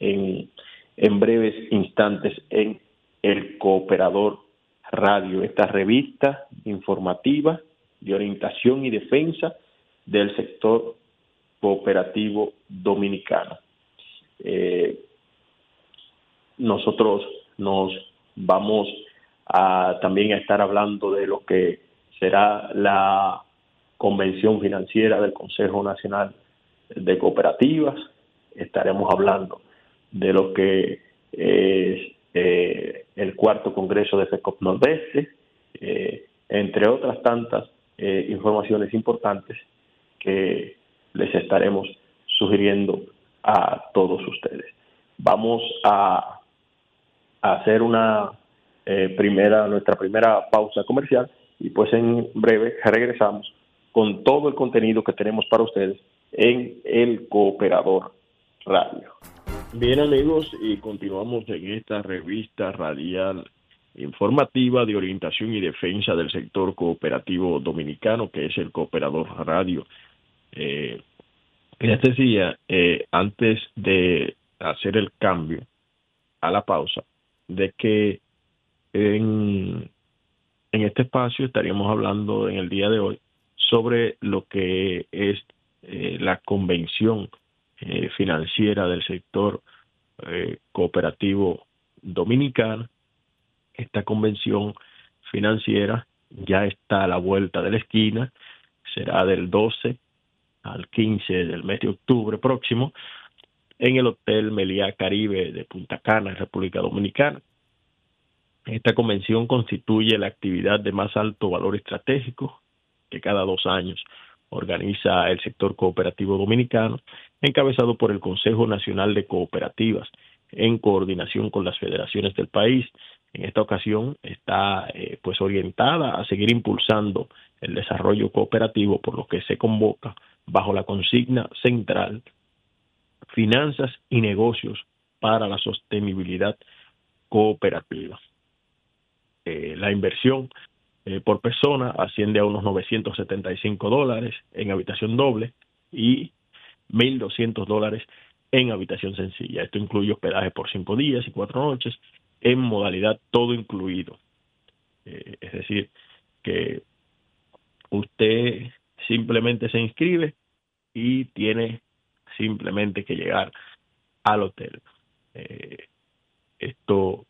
en, breves instantes en El Cooperador Radio, esta revista informativa de orientación y defensa del sector cooperativo dominicano. Eh, nosotros nos vamos a también a estar hablando de lo que será la convención financiera del Consejo Nacional de cooperativas, estaremos hablando de lo que es eh, el cuarto congreso de FECOP Nordeste, eh, entre otras tantas eh, informaciones importantes que les estaremos sugiriendo a todos ustedes. Vamos a, hacer una primera, nuestra primera pausa comercial y pues en breve regresamos con todo el contenido que tenemos para ustedes en el Cooperador Radio. Bien amigos, y continuamos en esta revista radial informativa de orientación y defensa del sector cooperativo dominicano, que es el Cooperador Radio. Eh, les decía, eh, antes de hacer el cambio a la pausa, de que en, en este espacio estaríamos hablando en el día de hoy sobre lo que es eh, la convención eh, financiera del sector eh, cooperativo dominicano. Esta convención financiera ya está a la vuelta de la esquina, será del 12 al 15 del mes de octubre próximo en el Hotel Meliá Caribe de Punta Cana, República Dominicana. Esta convención constituye la actividad de más alto valor estratégico que cada dos años organiza el sector cooperativo dominicano, encabezado por el Consejo Nacional de Cooperativas, en coordinación con las federaciones del país. En esta ocasión está eh, pues orientada a seguir impulsando el desarrollo cooperativo, por lo que se convoca bajo la consigna central Finanzas y negocios para la sostenibilidad cooperativa. Eh, la inversión eh, por persona asciende a unos 975 dólares en habitación doble y 1.200 dólares en habitación sencilla. Esto incluye hospedaje por cinco días y cuatro noches en modalidad todo incluido. Eh, es decir, que usted simplemente se inscribe y tiene simplemente que llegar al hotel. Eh, esto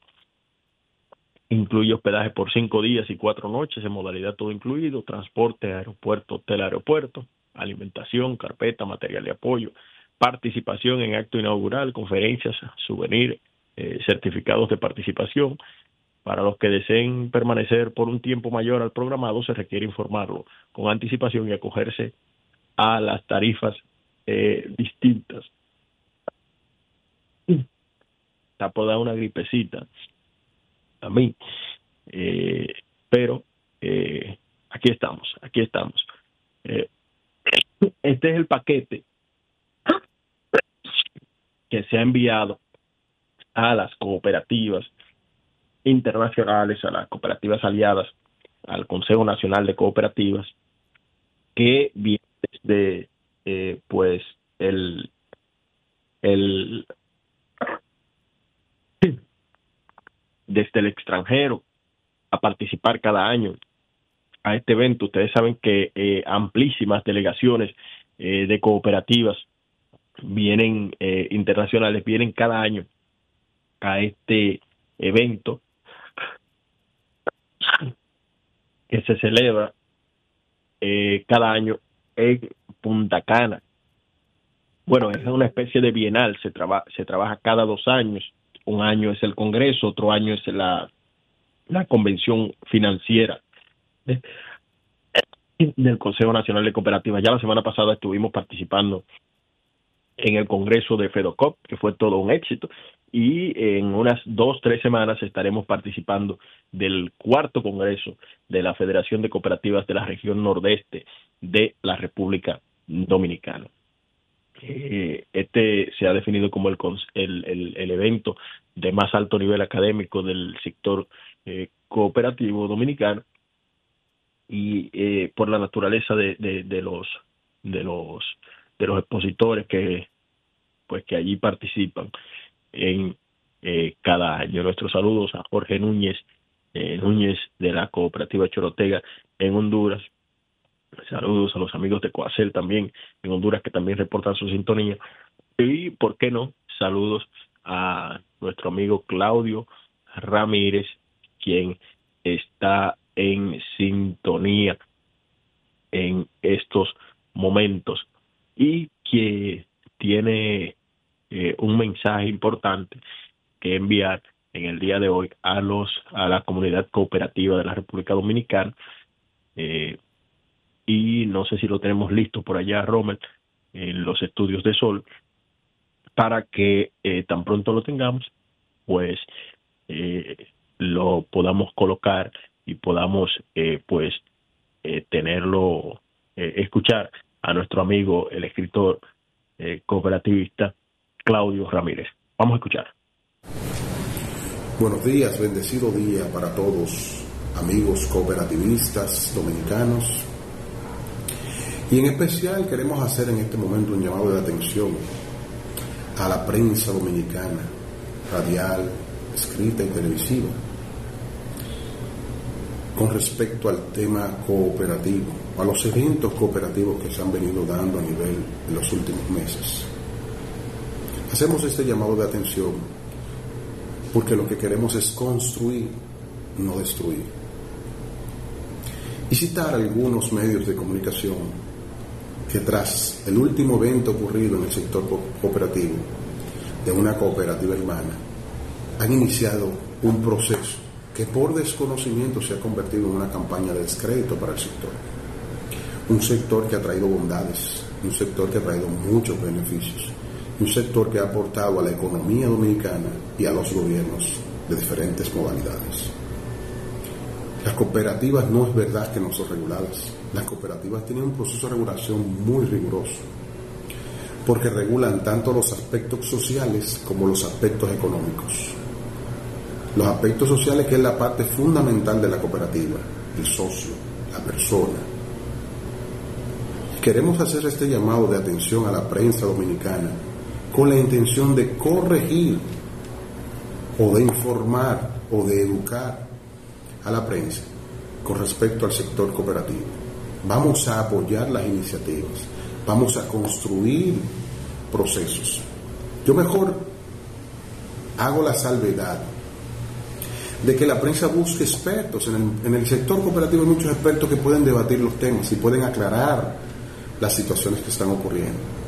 Incluye hospedaje por cinco días y cuatro noches en modalidad todo incluido, transporte, aeropuerto, hotel, aeropuerto, alimentación, carpeta, material de apoyo, participación en acto inaugural, conferencias, souvenir, eh, certificados de participación. Para los que deseen permanecer por un tiempo mayor al programado, se requiere informarlo con anticipación y acogerse a las tarifas eh, distintas. Está por dar una gripecita a mí. Eh, pero eh, aquí estamos, aquí estamos. Eh, este es el paquete que se ha enviado a las cooperativas internacionales, a las cooperativas aliadas, al Consejo Nacional de Cooperativas, que viene desde pues el, el desde el extranjero a participar cada año a este evento. Ustedes saben que eh, amplísimas delegaciones eh, de cooperativas vienen eh, internacionales, vienen cada año a este evento que se celebra cada año en Punta Cana. Bueno, es una especie de bienal, se, se trabaja cada dos años un año es el Congreso, otro año es la, la Convención Financiera del Consejo Nacional de Cooperativas. Ya la semana pasada estuvimos participando en el Congreso de FEDOCOP, que fue todo un éxito, y en unas dos, tres semanas estaremos participando del cuarto Congreso de la Federación de Cooperativas de la región nordeste de la República Dominicana. Eh, este se ha definido como el, evento de más alto nivel académico del sector eh, cooperativo dominicano y eh, por la naturaleza de, de, los de los de los expositores que pues que allí participan en cada año nuestros saludos a Jorge Núñez Núñez de la cooperativa Chorotega en Honduras Saludos a los amigos de Coacel también en Honduras que también reportan su sintonía. Y, ¿por qué no? Saludos a nuestro amigo Claudio Ramírez, quien está en sintonía en estos momentos. Y que tiene eh, un mensaje importante que enviar en el día de hoy a los a la comunidad cooperativa de la República Dominicana. Eh, y no sé si lo tenemos listo por allá, Rommel, en los estudios de Sol, para que eh, tan pronto lo tengamos, pues lo podamos colocar y podamos eh, pues eh, tenerlo, eh, escuchar a nuestro amigo, el escritor cooperativista Claudio Ramírez. Vamos a escuchar. Buenos días, bendecido día para todos, amigos cooperativistas dominicanos. Y en especial queremos hacer en este momento un llamado de atención a la prensa dominicana, radial, escrita y televisiva, con respecto al tema cooperativo, a los eventos cooperativos que se han venido dando a nivel de los últimos meses. Hacemos este llamado de atención porque lo que queremos es construir, no destruir. Y citar algunos medios de comunicación que tras el último evento ocurrido en el sector cooperativo de una cooperativa hermana, han iniciado un proceso que por desconocimiento se ha convertido en una campaña de descrédito para el sector. Un sector que ha traído bondades, un sector que ha traído muchos beneficios, un sector que ha aportado a la economía dominicana y a los gobiernos de diferentes modalidades. Las cooperativas no es verdad que no son reguladas. Las cooperativas tienen un proceso de regulación muy riguroso, porque regulan tanto los aspectos sociales como los aspectos económicos. Los aspectos sociales que es la parte fundamental de la cooperativa, el socio, la persona. Queremos hacer este llamado de atención a la prensa dominicana con la intención de corregir o de informar o de educar a la prensa con respecto al sector cooperativo. Vamos a apoyar las iniciativas, vamos a construir procesos. Yo mejor hago la salvedad de que la prensa busque expertos. En el, en el, sector cooperativo hay muchos expertos que pueden debatir los temas y pueden aclarar las situaciones que están ocurriendo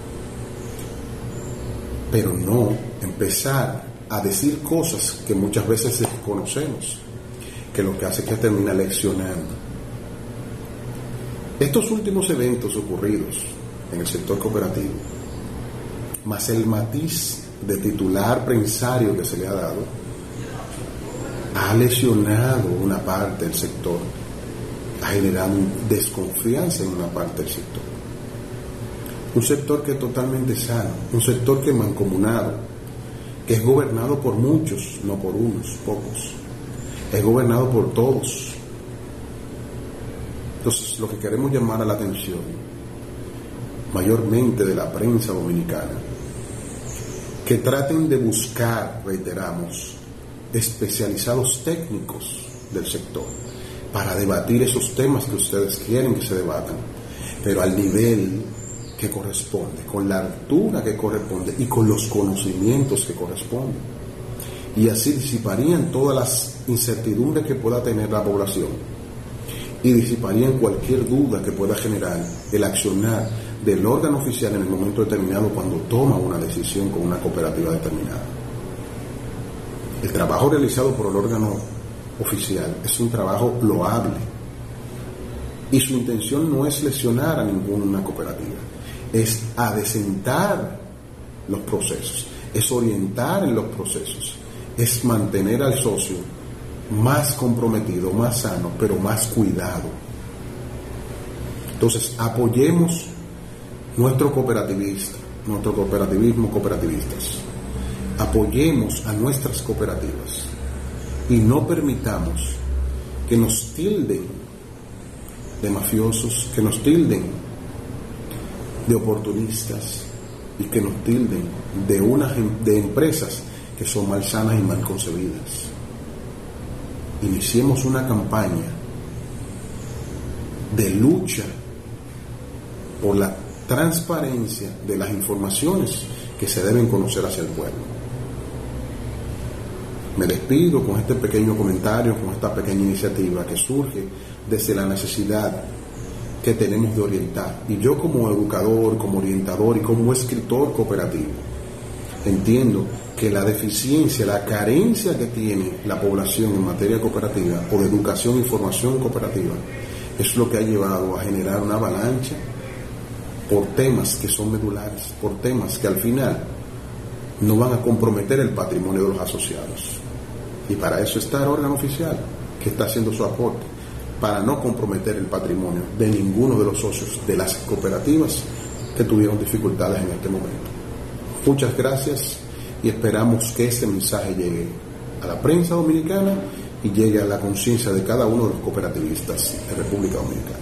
pero no empezar a decir cosas que muchas veces desconocemos, que lo que hace es que termina leccionando. Estos últimos eventos ocurridos en el sector cooperativo, más el matiz de titular prensario que se le ha dado, ha lesionado una parte del sector, ha generado desconfianza en una parte del sector un sector que es totalmente sano, un sector que es mancomunado, que es gobernado por muchos, no por unos, pocos, es gobernado por todos. Entonces, lo que queremos llamar a la atención, mayormente de la prensa dominicana, que traten de buscar, reiteramos, especializados técnicos del sector para debatir esos temas que ustedes quieren que se debatan, pero al nivel que corresponde, con la altura que corresponde y con los conocimientos que corresponden. Y así disiparían todas las incertidumbres que pueda tener la población y disiparían cualquier duda que pueda generar el accionar del órgano oficial en el momento determinado cuando toma una decisión con una cooperativa determinada. El trabajo realizado por el órgano oficial es un trabajo loable y su intención no es lesionar a ninguna cooperativa es adecentar los procesos, es orientar en los procesos, es mantener al socio más comprometido, más sano, pero más cuidado. Entonces, apoyemos nuestro cooperativista, nuestro cooperativismo cooperativistas. Apoyemos a nuestras cooperativas y no permitamos que nos tilden de mafiosos, que nos tilden de oportunistas y que nos tilden de, de empresas que son malsanas y mal concebidas. Iniciemos una campaña de lucha por la transparencia de las informaciones que se deben conocer hacia el pueblo. Me despido con este pequeño comentario, con esta pequeña iniciativa que surge desde la necesidad que tenemos de orientar. Y yo como educador, como orientador y como escritor cooperativo, entiendo que la deficiencia, la carencia que tiene la población en materia cooperativa o de educación y formación cooperativa es lo que ha llevado a generar una avalancha por temas que son medulares, por temas que al final no van a comprometer el patrimonio de los asociados. Y para eso está el órgano oficial, que está haciendo su aporte, para no comprometer el patrimonio de ninguno de los socios de las cooperativas que tuvieron dificultades en este momento. Muchas gracias y esperamos que este mensaje llegue a la prensa dominicana y llegue a la conciencia de cada uno de los cooperativistas de República Dominicana.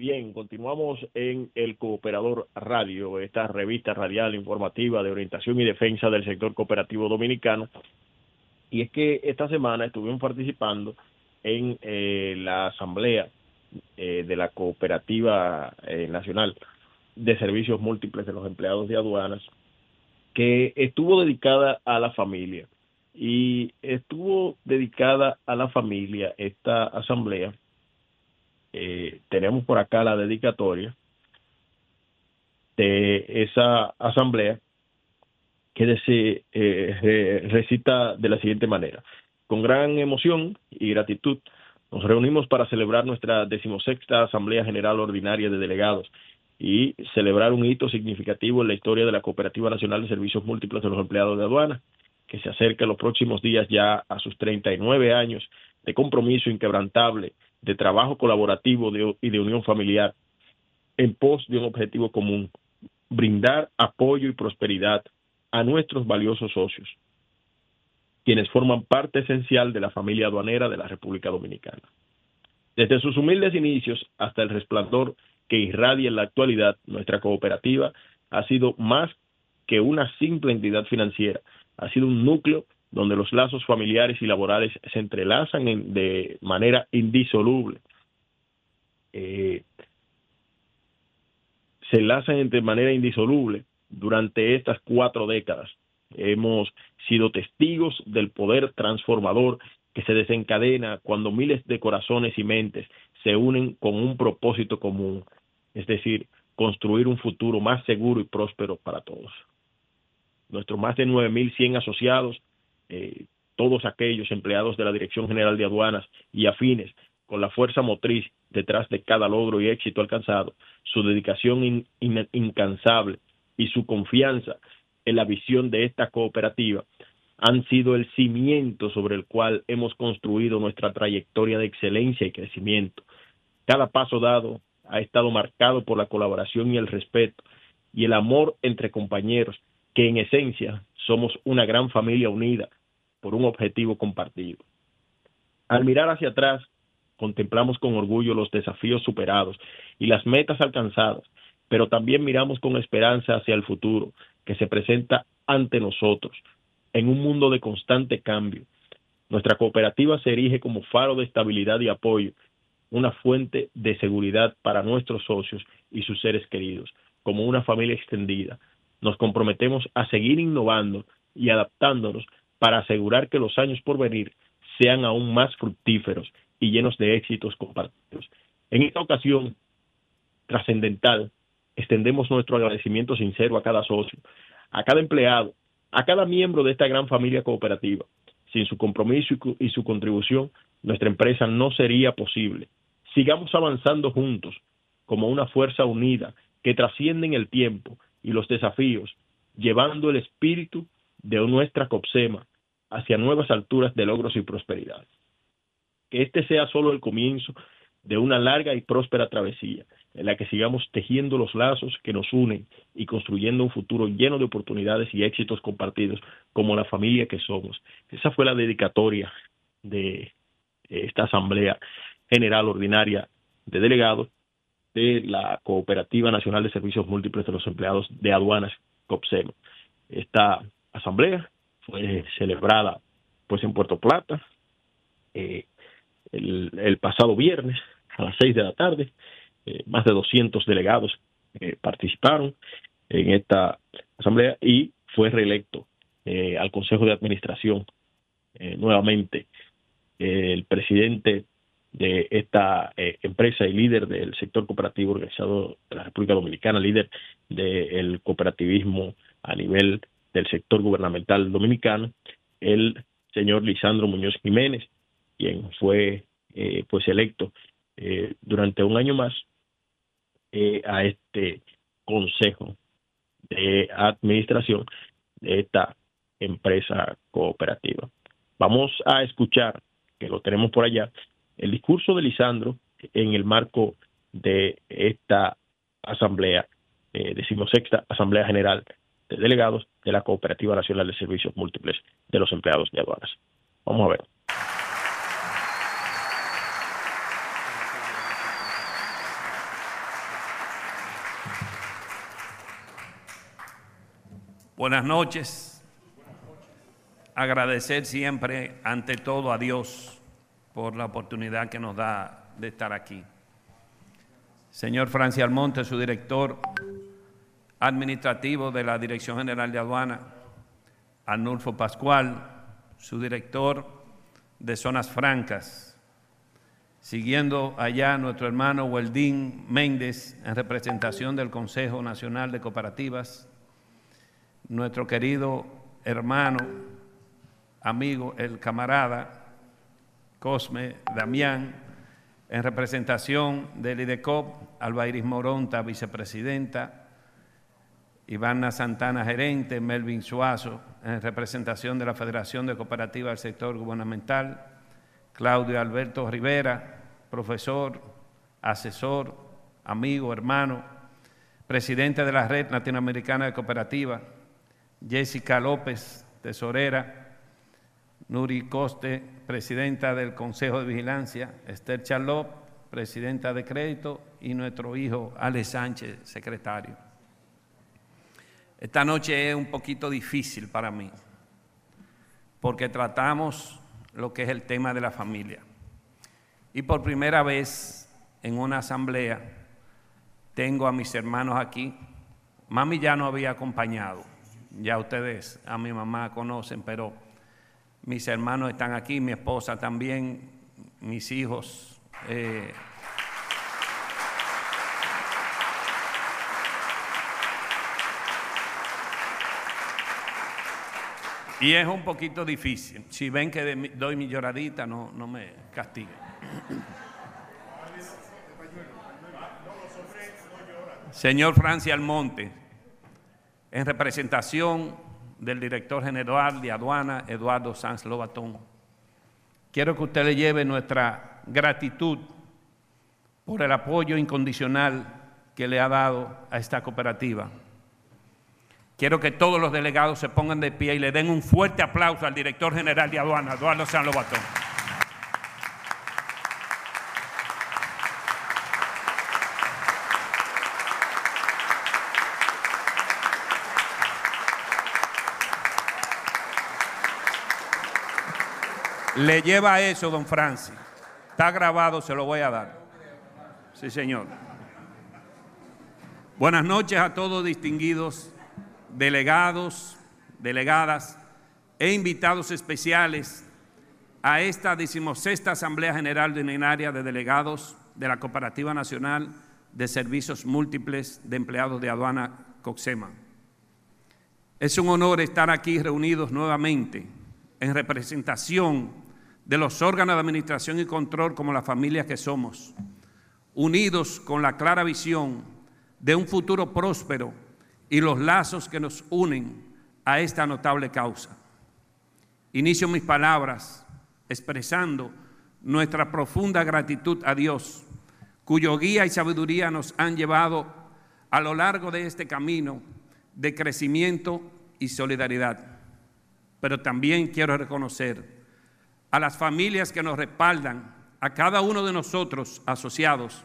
Bien, continuamos en el Cooperador Radio, esta revista radial informativa de orientación y defensa del sector cooperativo dominicano. Y es que esta semana estuvimos participando en eh, la asamblea eh, de la Cooperativa eh, Nacional de Servicios Múltiples de los Empleados de Aduanas, que estuvo dedicada a la familia. Y estuvo dedicada a la familia esta asamblea eh, tenemos por acá la dedicatoria de esa asamblea que se eh, recita de la siguiente manera. Con gran emoción y gratitud nos reunimos para celebrar nuestra decimosexta Asamblea General Ordinaria de Delegados y celebrar un hito significativo en la historia de la Cooperativa Nacional de Servicios Múltiples de los Empleados de Aduana, que se acerca los próximos días ya a sus 39 años de compromiso inquebrantable de trabajo colaborativo y de unión familiar en pos de un objetivo común, brindar apoyo y prosperidad a nuestros valiosos socios, quienes forman parte esencial de la familia aduanera de la República Dominicana. Desde sus humildes inicios hasta el resplandor que irradia en la actualidad, nuestra cooperativa ha sido más que una simple entidad financiera, ha sido un núcleo donde los lazos familiares y laborales se entrelazan de manera indisoluble. Eh, se enlazan de manera indisoluble durante estas cuatro décadas. Hemos sido testigos del poder transformador que se desencadena cuando miles de corazones y mentes se unen con un propósito común, es decir, construir un futuro más seguro y próspero para todos. Nuestros más de 9.100 asociados eh, todos aquellos empleados de la Dirección General de Aduanas y afines con la fuerza motriz detrás de cada logro y éxito alcanzado, su dedicación incansable y su confianza en la visión de esta cooperativa han sido el cimiento sobre el cual hemos construido nuestra trayectoria de excelencia y crecimiento. Cada paso dado ha estado marcado por la colaboración y el respeto y el amor entre compañeros, que en esencia somos una gran familia unida por un objetivo compartido. Al mirar hacia atrás, contemplamos con orgullo los desafíos superados y las metas alcanzadas, pero también miramos con esperanza hacia el futuro que se presenta ante nosotros en un mundo de constante cambio. Nuestra cooperativa se erige como faro de estabilidad y apoyo, una fuente de seguridad para nuestros socios y sus seres queridos, como una familia extendida. Nos comprometemos a seguir innovando y adaptándonos para asegurar que los años por venir sean aún más fructíferos y llenos de éxitos compartidos. En esta ocasión trascendental, extendemos nuestro agradecimiento sincero a cada socio, a cada empleado, a cada miembro de esta gran familia cooperativa. Sin su compromiso y su contribución, nuestra empresa no sería posible. Sigamos avanzando juntos como una fuerza unida que trasciende en el tiempo y los desafíos, llevando el espíritu de nuestra COPSEMA hacia nuevas alturas de logros y prosperidad. Que este sea solo el comienzo de una larga y próspera travesía en la que sigamos tejiendo los lazos que nos unen y construyendo un futuro lleno de oportunidades y éxitos compartidos como la familia que somos. Esa fue la dedicatoria de esta Asamblea General Ordinaria de Delegados de la Cooperativa Nacional de Servicios Múltiples de los Empleados de Aduanas, COPSEM. Esta asamblea fue celebrada pues en Puerto Plata eh, el, pasado viernes a las seis de la tarde. Eh, más de 200 delegados eh, participaron en esta asamblea y fue reelecto al Consejo de Administración nuevamente el presidente de esta eh, empresa y líder del sector cooperativo organizado de la República Dominicana, líder del cooperativismo a nivel del sector gubernamental dominicano, el señor Lisandro Muñoz Jiménez, quien fue eh, pues electo eh, durante un año más a este consejo de administración de esta empresa cooperativa. Vamos a escuchar, que lo tenemos por allá, el discurso de Lisandro en el marco de esta asamblea, eh, decimosexta Asamblea General de Delegados de la Cooperativa Nacional de Servicios Múltiples de los Empleados de Aduanas. Vamos a ver. Buenas noches. Agradecer siempre ante todo a Dios por la oportunidad que nos da de estar aquí. Señor Francia Almonte, su director administrativo de la Dirección General de Aduana, Arnulfo Pascual, su director de Zonas Francas, siguiendo allá nuestro hermano Weldín Méndez en representación del Consejo Nacional de Cooperativas, nuestro querido hermano, amigo, el camarada Cosme Damián, en representación del IDECOP, Alba Iris Moronta, vicepresidenta, Ivana Santana, gerente, Melvin Suazo, en representación de la Federación de Cooperativas del Sector Gubernamental, Claudio Alberto Rivera, profesor, asesor, amigo, hermano, presidente de la Red Latinoamericana de Cooperativas, Jessica López, tesorera, Nuri Coste, presidenta del Consejo de Vigilancia, Esther Charlot, presidenta de crédito, y nuestro hijo Ale Sánchez, secretario. Esta noche es un poquito difícil para mí, porque tratamos lo que es el tema de la familia. Y por primera vez en una asamblea tengo a mis hermanos aquí. Mami ya no había acompañado, ya ustedes a mi mamá conocen, pero mis hermanos están aquí, mi esposa también, mis hijos. Eh, y es un poquito difícil. Si ven que doy mi lloradita, no, no me castiguen. Señor Francia Almonte, en representación del director general de aduana, Eduardo Sanz Lobatón. Quiero que usted le lleve nuestra gratitud por el apoyo incondicional que le ha dado a esta cooperativa. Quiero que todos los delegados se pongan de pie y le den un fuerte aplauso al director general de aduana, Eduardo Sanz Lobatón. Le lleva eso, don Francis. Está grabado, se lo voy a dar. Sí, señor. Buenas noches a todos distinguidos delegados, delegadas e invitados especiales a esta decimosexta Asamblea General Ordinaria de Delegados de la Cooperativa Nacional de Servicios Múltiples de Empleados de Aduana Coxema. Es un honor estar aquí reunidos nuevamente en representación de los órganos de administración y control como la familia que somos, unidos con la clara visión de un futuro próspero y los lazos que nos unen a esta notable causa. Inicio mis palabras expresando nuestra profunda gratitud a Dios, cuyo guía y sabiduría nos han llevado a lo largo de este camino de crecimiento y solidaridad. Pero también quiero reconocer a las familias que nos respaldan, a cada uno de nosotros asociados,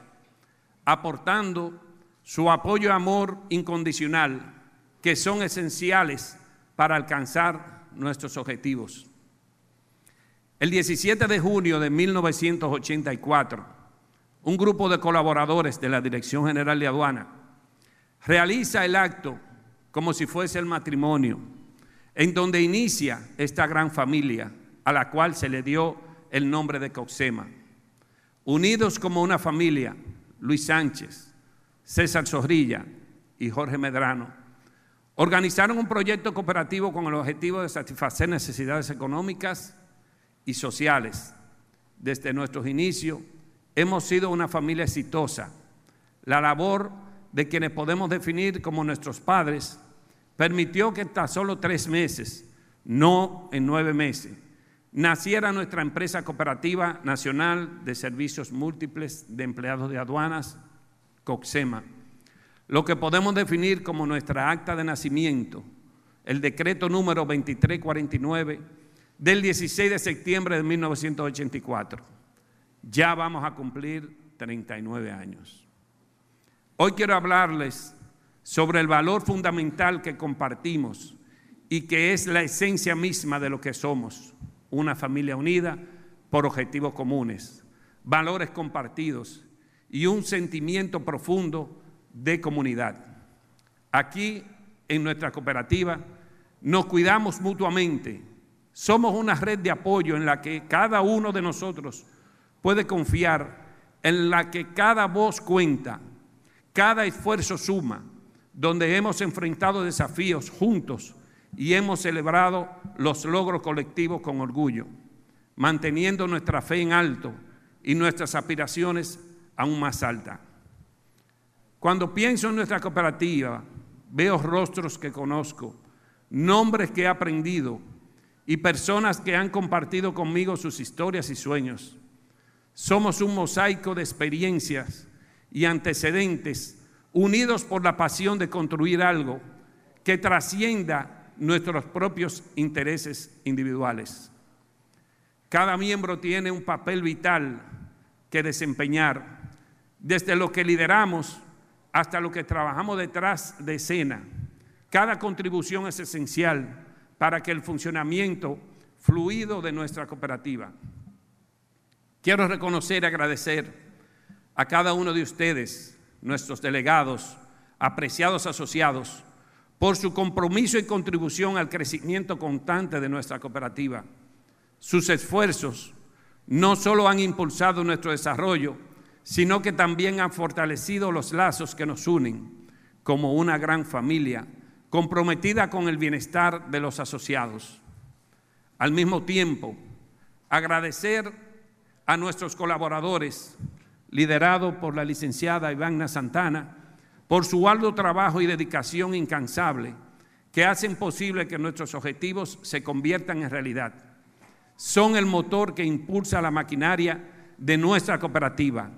aportando su apoyo y amor incondicional, que son esenciales para alcanzar nuestros objetivos. El 17 de junio de 1984, un grupo de colaboradores de la Dirección General de Aduana realiza el acto como si fuese el matrimonio, en donde inicia esta gran familia a la cual se le dio el nombre de Coxema. Unidos como una familia, Luis Sánchez, César Zorrilla y Jorge Medrano, organizaron un proyecto cooperativo con el objetivo de satisfacer necesidades económicas y sociales. Desde nuestros inicios hemos sido una familia exitosa. La labor de quienes podemos definir como nuestros padres permitió que hasta solo tres meses, no en nueve meses, naciera nuestra empresa cooperativa nacional de servicios múltiples de empleados de aduanas, COXEMA, lo que podemos definir como nuestra acta de nacimiento, el decreto número 2349 del 16 de septiembre de 1984. Ya vamos a cumplir 39 años. Hoy quiero hablarles sobre el valor fundamental que compartimos y que es la esencia misma de lo que somos una familia unida por objetivos comunes, valores compartidos y un sentimiento profundo de comunidad. Aquí, en nuestra cooperativa, nos cuidamos mutuamente. Somos una red de apoyo en la que cada uno de nosotros puede confiar, en la que cada voz cuenta, cada esfuerzo suma, donde hemos enfrentado desafíos juntos y hemos celebrado los logros colectivos con orgullo, manteniendo nuestra fe en alto y nuestras aspiraciones aún más altas. Cuando pienso en nuestra cooperativa, veo rostros que conozco, nombres que he aprendido y personas que han compartido conmigo sus historias y sueños. Somos un mosaico de experiencias y antecedentes unidos por la pasión de construir algo que trascienda nuestros propios intereses individuales. Cada miembro tiene un papel vital que desempeñar, desde lo que lideramos hasta lo que trabajamos detrás de escena. Cada contribución es esencial para que el funcionamiento fluido de nuestra cooperativa. Quiero reconocer y agradecer a cada uno de ustedes, nuestros delegados, apreciados asociados, por su compromiso y contribución al crecimiento constante de nuestra cooperativa. Sus esfuerzos no solo han impulsado nuestro desarrollo, sino que también han fortalecido los lazos que nos unen como una gran familia comprometida con el bienestar de los asociados. Al mismo tiempo, agradecer a nuestros colaboradores, liderado por la licenciada Ivana Santana, por su arduo trabajo y dedicación incansable que hacen posible que nuestros objetivos se conviertan en realidad. Son el motor que impulsa la maquinaria de nuestra cooperativa.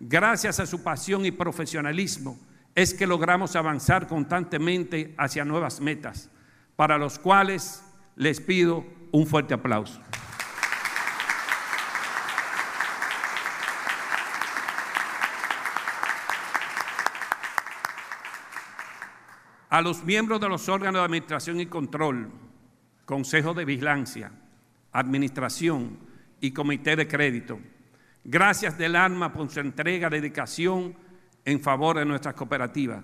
Gracias a su pasión y profesionalismo es que logramos avanzar constantemente hacia nuevas metas, para los cuales les pido un fuerte aplauso. a los miembros de los órganos de administración y control, Consejo de Vigilancia, Administración y Comité de Crédito. Gracias del alma por su entrega, dedicación en favor de nuestras cooperativas.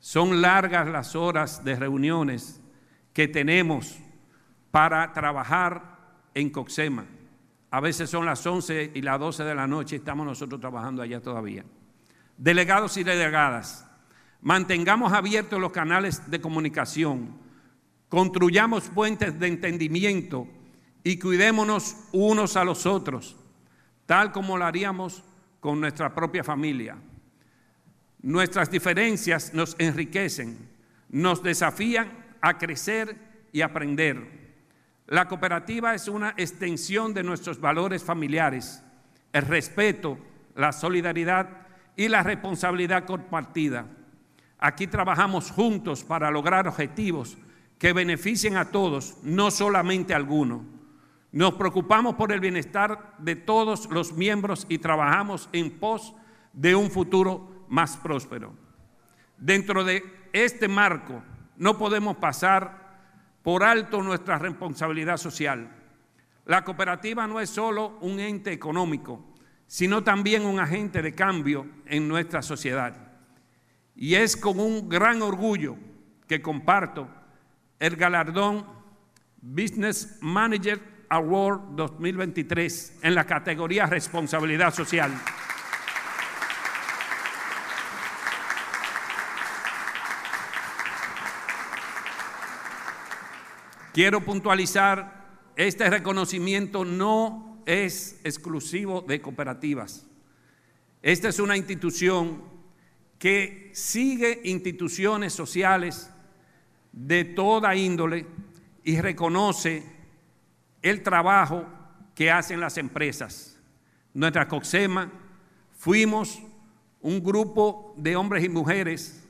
Son largas las horas de reuniones que tenemos para trabajar en Coxema. A veces son las 11 y las 12 de la noche y estamos nosotros trabajando allá todavía. Delegados y delegadas, Mantengamos abiertos los canales de comunicación, construyamos puentes de entendimiento y cuidémonos unos a los otros, tal como lo haríamos con nuestra propia familia. Nuestras diferencias nos enriquecen, nos desafían a crecer y aprender. La cooperativa es una extensión de nuestros valores familiares, el respeto, la solidaridad y la responsabilidad compartida. Aquí trabajamos juntos para lograr objetivos que beneficien a todos, no solamente a algunos. Nos preocupamos por el bienestar de todos los miembros y trabajamos en pos de un futuro más próspero. Dentro de este marco no podemos pasar por alto nuestra responsabilidad social. La cooperativa no es solo un ente económico, sino también un agente de cambio en nuestra sociedad. Y es con un gran orgullo que comparto el galardón Business Manager Award 2023 en la categoría Responsabilidad Social. Quiero puntualizar, este reconocimiento no es exclusivo de cooperativas. Esta es una institución que sigue instituciones sociales de toda índole y reconoce el trabajo que hacen las empresas. Nuestra COXEMA fuimos un grupo de hombres y mujeres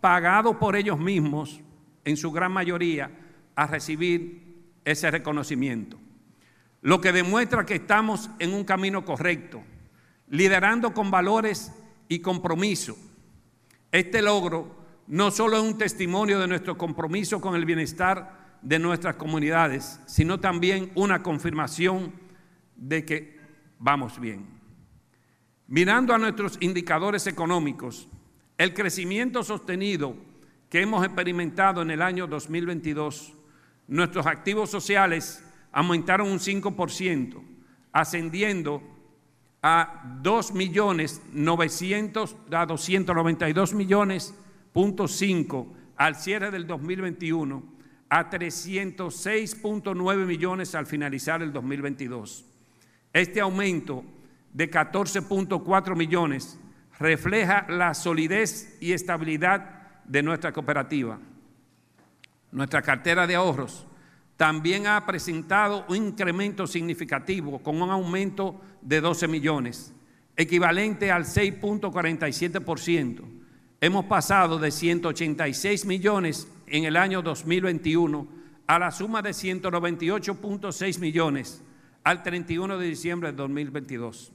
pagados por ellos mismos, en su gran mayoría, a recibir ese reconocimiento. Lo que demuestra que estamos en un camino correcto, liderando con valores y compromiso. Este logro no solo es un testimonio de nuestro compromiso con el bienestar de nuestras comunidades, sino también una confirmación de que vamos bien. Mirando a nuestros indicadores económicos, el crecimiento sostenido que hemos experimentado en el año 2022 nuestros activos sociales aumentaron un 5%, ascendiendo a 2 millones 900, a 292 millones punto 5 al cierre del 2021 a 306.9 millones al finalizar el 2022. Este aumento de 14.4 millones refleja la solidez y estabilidad de nuestra cooperativa. Nuestra cartera de ahorros también ha presentado un incremento significativo con un aumento de 12 millones, equivalente al 6.47%. Hemos pasado de 186 millones en el año 2021 a la suma de 198.6 millones al 31 de diciembre de 2022.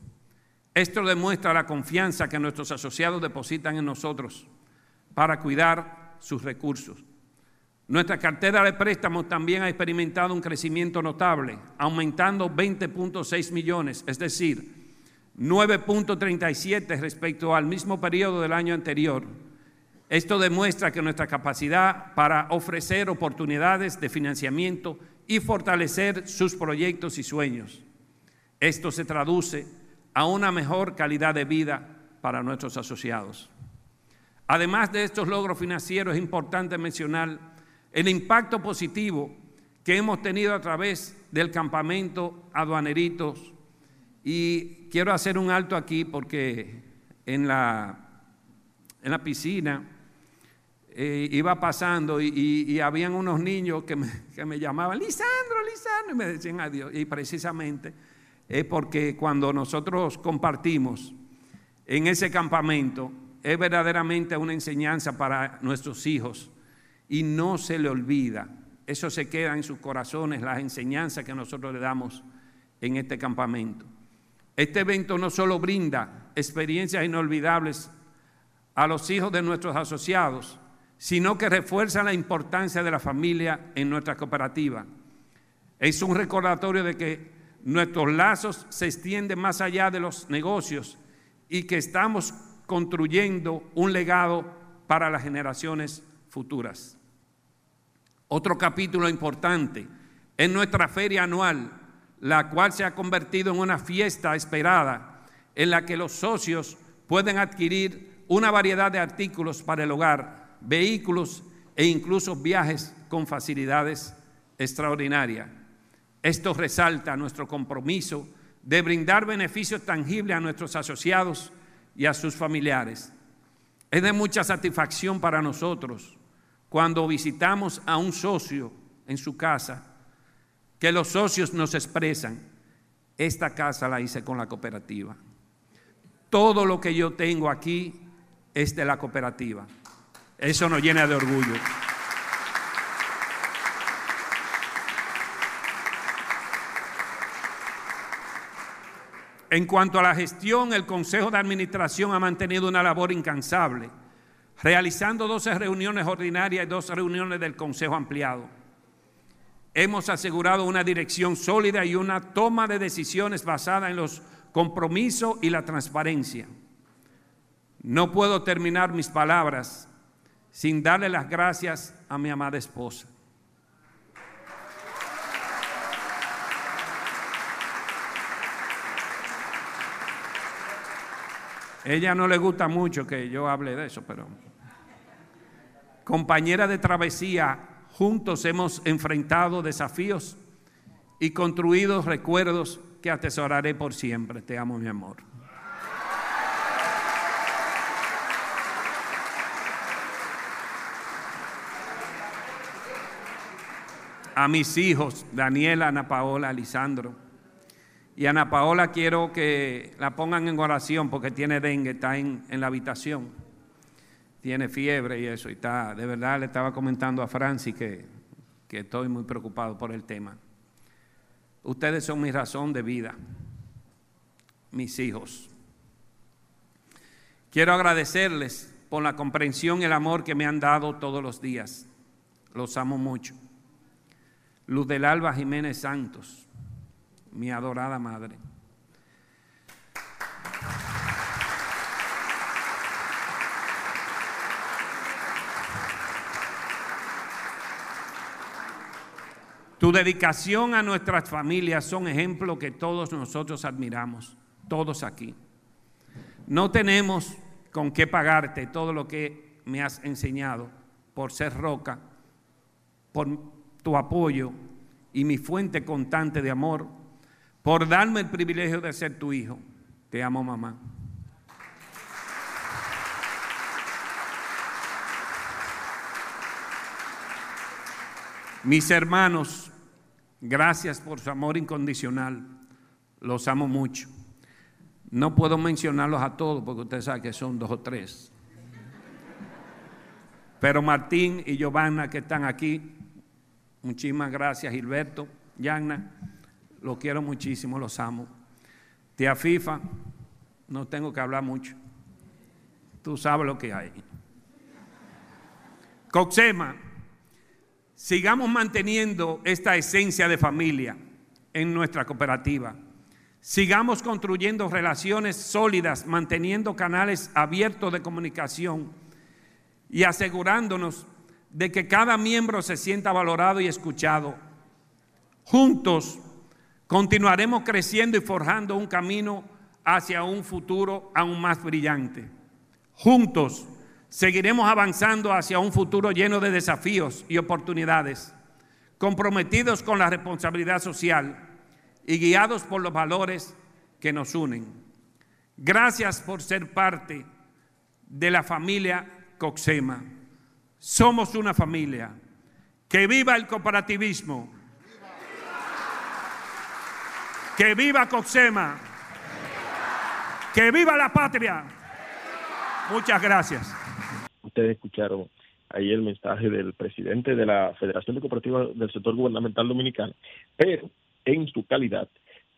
Esto demuestra la confianza que nuestros asociados depositan en nosotros para cuidar sus recursos. Nuestra cartera de préstamos también ha experimentado un crecimiento notable, aumentando 20.6 millones, es decir, 9.37 respecto al mismo periodo del año anterior. Esto demuestra que nuestra capacidad para ofrecer oportunidades de financiamiento y fortalecer sus proyectos y sueños. Esto se traduce a una mejor calidad de vida para nuestros asociados. Además de estos logros financieros, es importante mencionar el impacto positivo que hemos tenido a través del campamento aduaneritos. Y quiero hacer un alto aquí porque en la, en la piscina iba pasando y, habían unos niños que me, que me, llamaban, Lisandro, Lisandro, y me decían adiós. Y precisamente es porque cuando nosotros compartimos en ese campamento, es verdaderamente una enseñanza para nuestros hijos y no se le olvida. Eso se queda en sus corazones, las enseñanzas que nosotros le damos en este campamento. Este evento no solo brinda experiencias inolvidables a los hijos de nuestros asociados, sino que refuerza la importancia de la familia en nuestra cooperativa. Es un recordatorio de que nuestros lazos se extienden más allá de los negocios y que estamos construyendo un legado para las generaciones futuras. Otro capítulo importante es nuestra feria anual, la cual se ha convertido en una fiesta esperada en la que los socios pueden adquirir una variedad de artículos para el hogar, vehículos e incluso viajes con facilidades extraordinarias. Esto resalta nuestro compromiso de brindar beneficios tangibles a nuestros asociados y a sus familiares. Es de mucha satisfacción para nosotros cuando visitamos a un socio en su casa, que los socios nos expresan, esta casa la hice con la cooperativa. Todo lo que yo tengo aquí es de la cooperativa. Eso nos llena de orgullo. En cuanto a la gestión, el Consejo de Administración ha mantenido una labor incansable realizando 12 reuniones ordinarias y dos reuniones del Consejo Ampliado. Hemos asegurado una dirección sólida y una toma de decisiones basada en los compromisos y la transparencia. No puedo terminar mis palabras sin darle las gracias a mi amada esposa. Ella no le gusta mucho que yo hable de eso, pero compañera de travesía, juntos hemos enfrentado desafíos y construido recuerdos que atesoraré por siempre. Te amo, mi amor. A mis hijos, Daniela, Ana Paola, Lisandro. Y Ana Paola quiero que la pongan en oración porque tiene dengue, está en, la habitación. Tiene fiebre y eso. Y está, de verdad le estaba comentando a Francis que, que estoy muy preocupado por el tema. Ustedes son mi razón de vida, mis hijos. Quiero agradecerles por la comprensión y el amor que me han dado todos los días. Los amo mucho. Luz del Alba Jiménez Santos, mi adorada madre. Tu dedicación a nuestras familias son ejemplos que todos nosotros admiramos, todos aquí. No tenemos con qué pagarte todo lo que me has enseñado por ser roca, por tu apoyo y mi fuente constante de amor, por darme el privilegio de ser tu hijo. Te amo, mamá. Mis hermanos, Gracias por su amor incondicional. Los amo mucho. No puedo mencionarlos a todos porque ustedes saben que son dos o tres. Pero Martín y Giovanna que están aquí, muchísimas gracias Gilberto, Yanna, los quiero muchísimo, los amo. Tía FIFA, no tengo que hablar mucho. Tú sabes lo que hay. Coxema, sigamos manteniendo esta esencia de familia en nuestra cooperativa. Sigamos construyendo relaciones sólidas, manteniendo canales abiertos de comunicación y asegurándonos de que cada miembro se sienta valorado y escuchado. Juntos continuaremos creciendo y forjando un camino hacia un futuro aún más brillante. Juntos Seguiremos avanzando hacia un futuro lleno de desafíos y oportunidades, comprometidos con la responsabilidad social y guiados por los valores que nos unen. Gracias por ser parte de la familia Coxema. Somos una familia. Que viva el cooperativismo. Que viva Coxema. Que viva la patria. Muchas gracias ustedes escucharon ahí el mensaje del presidente de la Federación de Cooperativas del Sector Gubernamental Dominicano, pero en su calidad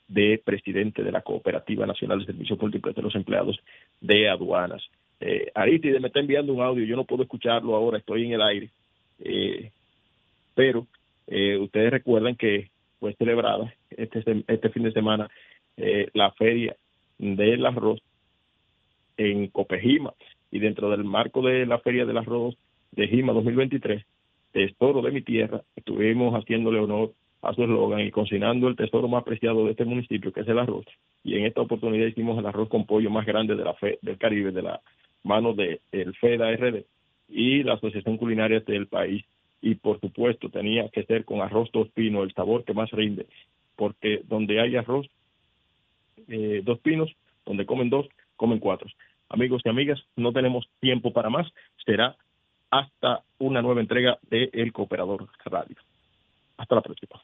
de presidente de la Cooperativa Nacional de Servicios Públicos de los Empleados de Aduanas. Eh, Aristide me está enviando un audio, yo no puedo escucharlo ahora, estoy en el aire, eh, pero eh, ustedes recuerdan que fue celebrada este, este fin de semana eh, la feria del arroz en Copejima y dentro del marco de la Feria del Arroz de Gima 2023, Tesoro de mi tierra, estuvimos haciéndole honor a su eslogan y cocinando el tesoro más preciado de este municipio, que es el arroz. Y en esta oportunidad hicimos el arroz con pollo más grande de la fe, del Caribe, de la mano del de FEDA RD y la Asociación Culinaria del país. Y por supuesto tenía que ser con arroz dos pinos, el sabor que más rinde, porque donde hay arroz, eh, dos pinos, donde comen dos, comen cuatro. Amigos y amigas, no tenemos tiempo para más. Será hasta una nueva entrega de El Cooperador Radio. Hasta la próxima.